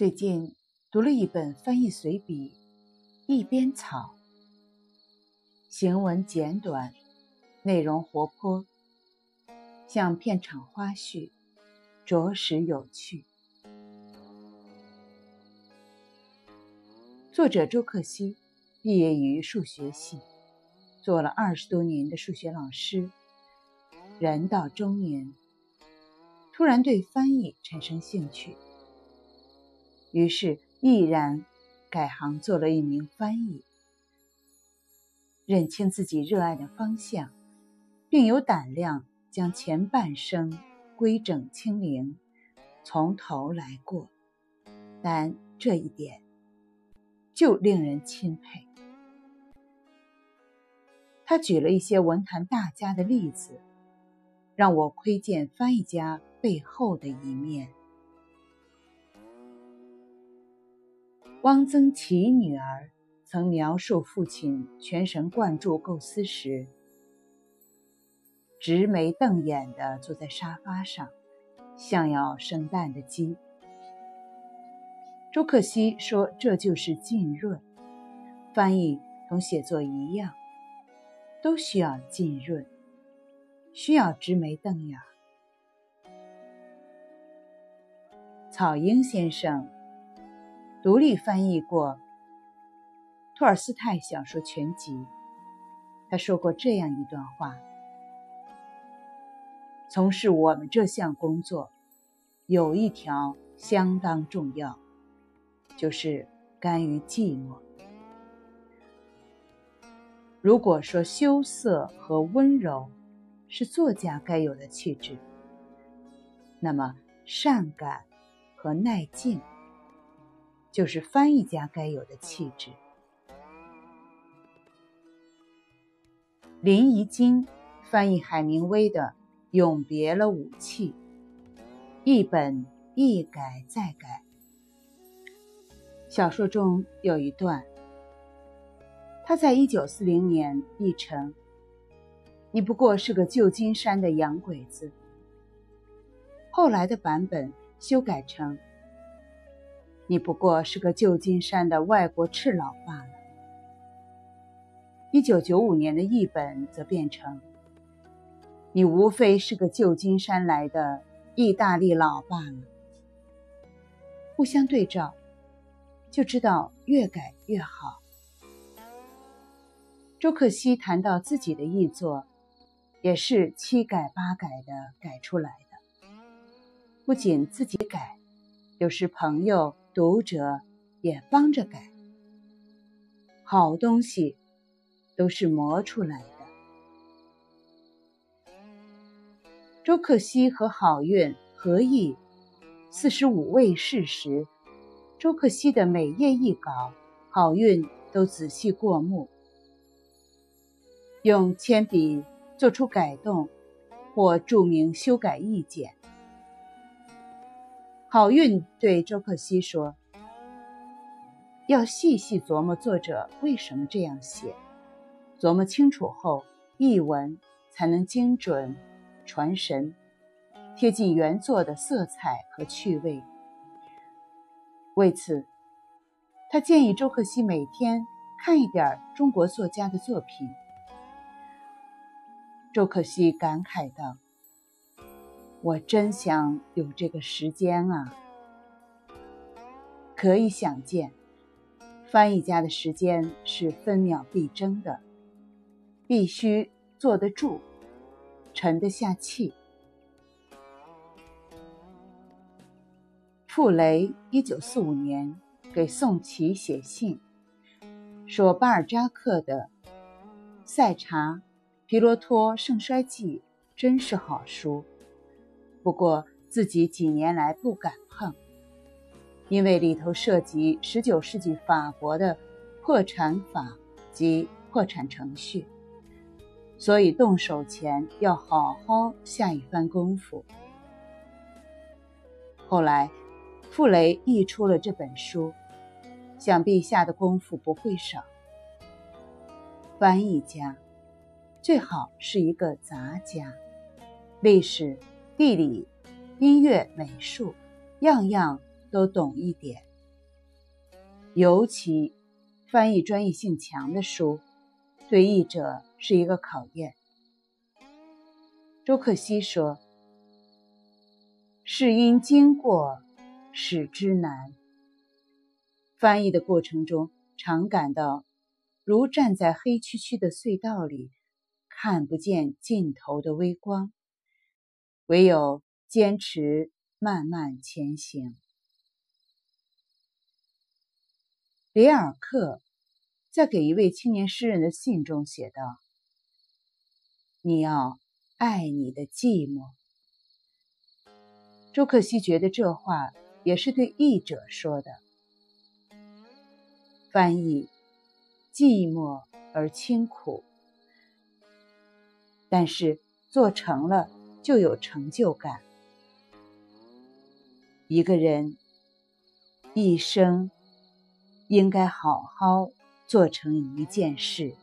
最近读了一本翻译随笔《一边草》，行文简短，内容活泼，像片场花絮，着实有趣。作者周克希毕业于数学系，做了二十多年的数学老师，人到中年，突然对翻译产生兴趣。于是毅然改行做了一名翻译，认清自己热爱的方向，并有胆量将前半生规整清零，从头来过。但这一点就令人钦佩。他举了一些文坛大家的例子，让我窥见翻译家背后的一面。汪曾祺女儿曾描述父亲全神贯注构思时，直眉瞪眼的坐在沙发上，像要生蛋的鸡。周克希说：“这就是浸润。翻译同写作一样，都需要浸润，需要直眉瞪眼。”草婴先生。独立翻译过托尔斯泰小说全集，他说过这样一段话：从事我们这项工作，有一条相当重要，就是甘于寂寞。如果说羞涩和温柔是作家该有的气质，那么善感和耐静。就是翻译家该有的气质。林怡晶翻译海明威的《永别了，武器》，一本一改再改。小说中有一段，他在一九四零年译成：“你不过是个旧金山的洋鬼子。”后来的版本修改成。你不过是个旧金山的外国赤佬罢了。一九九五年的译本则变成：你无非是个旧金山来的意大利佬罢了。互相对照，就知道越改越好。周克希谈到自己的译作，也是七改八改的改出来的，不仅自己改，有时朋友。读者也帮着改，好东西都是磨出来的。周克希和好运合译《四十五位事》时，周克希的每页译稿，好运都仔细过目，用铅笔做出改动或注明修改意见。好运对周克希说：“要细细琢磨作者为什么这样写，琢磨清楚后，译文才能精准、传神，贴近原作的色彩和趣味。”为此，他建议周克希每天看一点中国作家的作品。周克希感慨道。我真想有这个时间啊！可以想见，翻译家的时间是分秒必争的，必须坐得住，沉得下气。傅雷一九四五年给宋琦写信，说巴尔扎克的《塞查皮罗托盛衰记》真是好书。不过自己几年来不敢碰，因为里头涉及十九世纪法国的破产法及破产程序，所以动手前要好好下一番功夫。后来，傅雷译出了这本书，想必下的功夫不会少。翻译家最好是一个杂家，历史。地理、音乐、美术，样样都懂一点。尤其翻译专业性强的书，对译者是一个考验。周克希说：“是因经过，使之难。”翻译的过程中，常感到如站在黑黢黢的隧道里，看不见尽头的微光，唯有坚持慢慢前行。里尔克在给一位青年诗人的信中写道：“你要爱你的寂寞。”周克西觉得这话也是对译者说的。翻译寂寞而清苦，但是做成了就有成就感。一个人一生。应该好好做成一件事。